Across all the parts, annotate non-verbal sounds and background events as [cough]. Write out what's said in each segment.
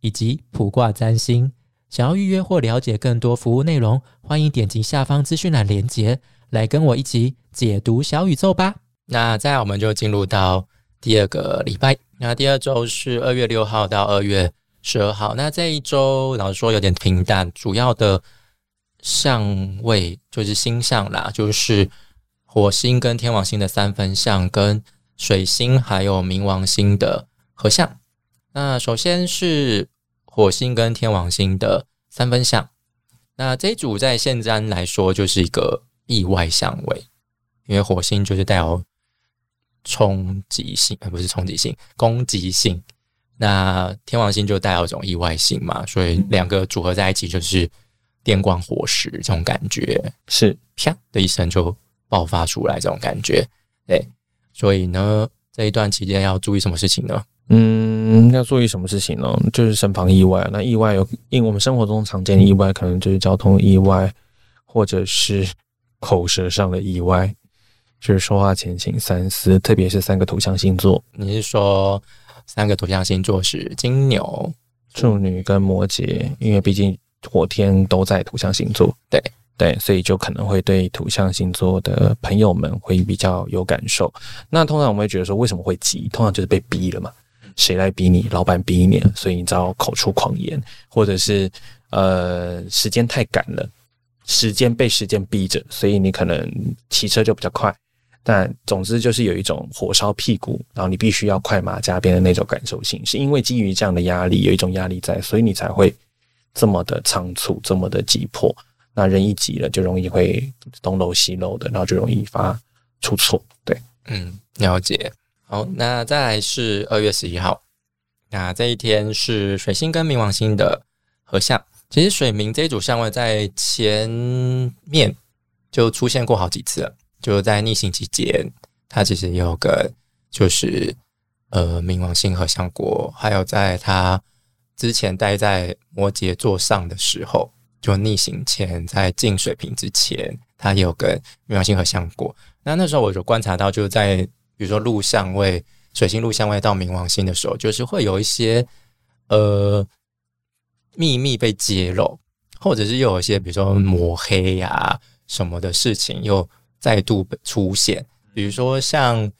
以及卜卦占星，想要预约或了解更多服务内容，欢迎点击下方资讯栏连接，来跟我一起解读小宇宙吧。那再来，我们就进入到第二个礼拜。那第二周是二月六号到二月十二号。那这一周老实说有点平淡，主要的相位就是星象啦，就是火星跟天王星的三分相，跟水星还有冥王星的合相。那首先是火星跟天王星的三分相，那这一组在现占来说就是一个意外相位，因为火星就是带有冲击性，而不是冲击性，攻击性。那天王星就带有一种意外性嘛，所以两个组合在一起就是电光火石这种感觉，是啪的一声就爆发出来这种感觉。对，所以呢，这一段期间要注意什么事情呢？嗯，要注意什么事情呢？就是身旁意外。那意外有，因为我们生活中常见的意外，可能就是交通意外，或者是口舌上的意外，就是说话前请三思。特别是三个土象星座，你是说三个土象星座是金牛、处女跟摩羯？因为毕竟火天都在土象星座，对对，所以就可能会对土象星座的朋友们会比较有感受。那通常我们会觉得说，为什么会急？通常就是被逼了嘛。谁来逼你？老板逼你，所以你只好口出狂言，或者是呃时间太赶了，时间被时间逼着，所以你可能骑车就比较快。但总之就是有一种火烧屁股，然后你必须要快马加鞭的那种感受性，是因为基于这样的压力，有一种压力在，所以你才会这么的仓促，这么的急迫。那人一急了，就容易会东漏西漏的，然后就容易发出错。对，嗯，了解。好，那再来是二月十一号，那这一天是水星跟冥王星的合相。其实水冥这一组相位在前面就出现过好几次了，就在逆行期间，它其实也有个就是呃冥王星合相过，还有在它之前待在摩羯座上的时候，就逆行前在进水平之前，它也有跟冥王星合相过。那那时候我就观察到，就在比如说录相位，水星录相位到冥王星的时候，就是会有一些呃秘密被揭露，或者是又有一些比如说抹黑呀什么的事情又再度出现。比如说像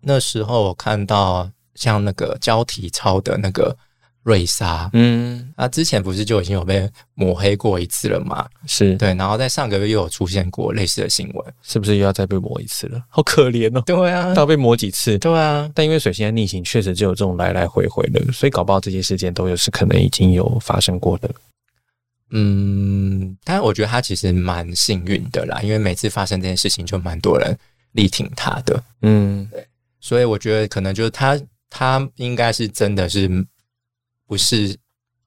那时候我看到像那个交体操的那个。瑞莎，嗯，啊之前不是就已经有被抹黑过一次了吗？是对，然后在上个月又有出现过类似的新闻，是不是又要再被抹一次了？好可怜哦！对啊，要被抹几次？对啊，但因为水星在逆行，确实就有这种来来回回的，所以搞不好这些事件都有是可能已经有发生过的。嗯，但我觉得他其实蛮幸运的啦，因为每次发生这件事情就蛮多人力挺他的。嗯，对，所以我觉得可能就是他，他应该是真的是。不是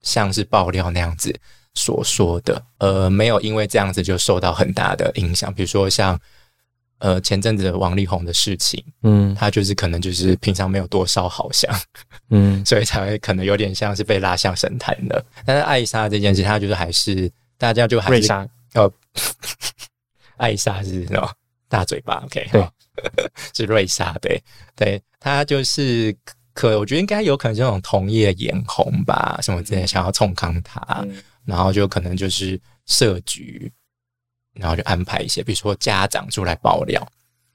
像是爆料那样子所说的，呃，没有因为这样子就受到很大的影响。比如说像呃前阵子王力宏的事情，嗯，他就是可能就是平常没有多少好像，嗯，[laughs] 所以才会可能有点像是被拉下神坛的。但是艾莎这件事，他就是还是大家就还是哦，[laughs] 艾莎是哦大嘴巴，OK，对，[laughs] 是瑞莎，对，对他就是。可我觉得应该有可能这种同业眼红吧，什么之类，想要冲康他，然后就可能就是设局，然后就安排一些，比如说家长出来爆料，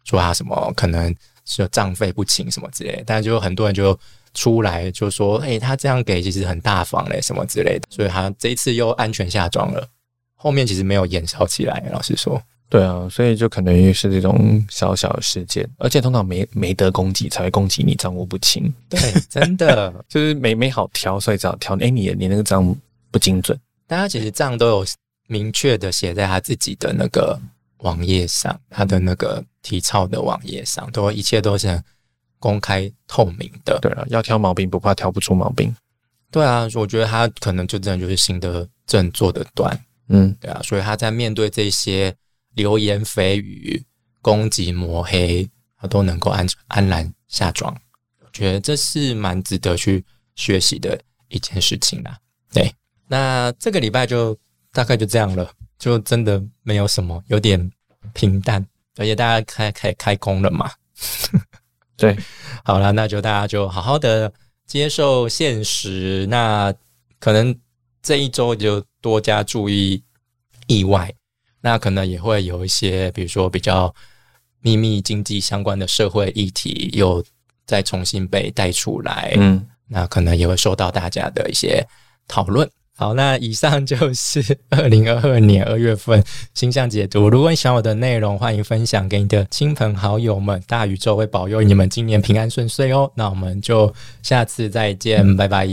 说他什么可能是账费不清什么之类，但就很多人就出来就说，哎，他这样给其实很大方嘞，什么之类的，所以他这一次又安全下装了，后面其实没有延烧起来，老实说。对啊，所以就可能也是这种小小的事件，而且通常没没得攻击才会攻击你账务不清。对，真的 [laughs] 就是没没好挑，所以只好挑。哎，你你那个账不精准，大家其实账都有明确的写在他自己的那个网页上，他的那个体操的网页上，都一切都是公开透明的。对啊，要挑毛病不怕挑不出毛病。对啊，我觉得他可能就真的就是心得正做得端，嗯对啊，所以他在面对这些流言蜚语、攻击抹黑，他都能够安安然下妆。我觉得这是蛮值得去学习的一件事情啦。对，那这个礼拜就大概就这样了，就真的没有什么，有点平淡，而且大家开开开工了嘛。[laughs] 对，好了，那就大家就好好的接受现实。那可能这一周就多加注意意外，那可能也会有一些，比如说比较秘密经济相关的社会议题，又再重新被带出来。嗯，那可能也会受到大家的一些讨论。好，那以上就是 [laughs] 二零二二年二月份星象解读。如果你喜欢我的内容，欢迎分享给你的亲朋好友们。大宇宙会保佑你们今年平安顺遂哦。那我们就下次再见，拜拜。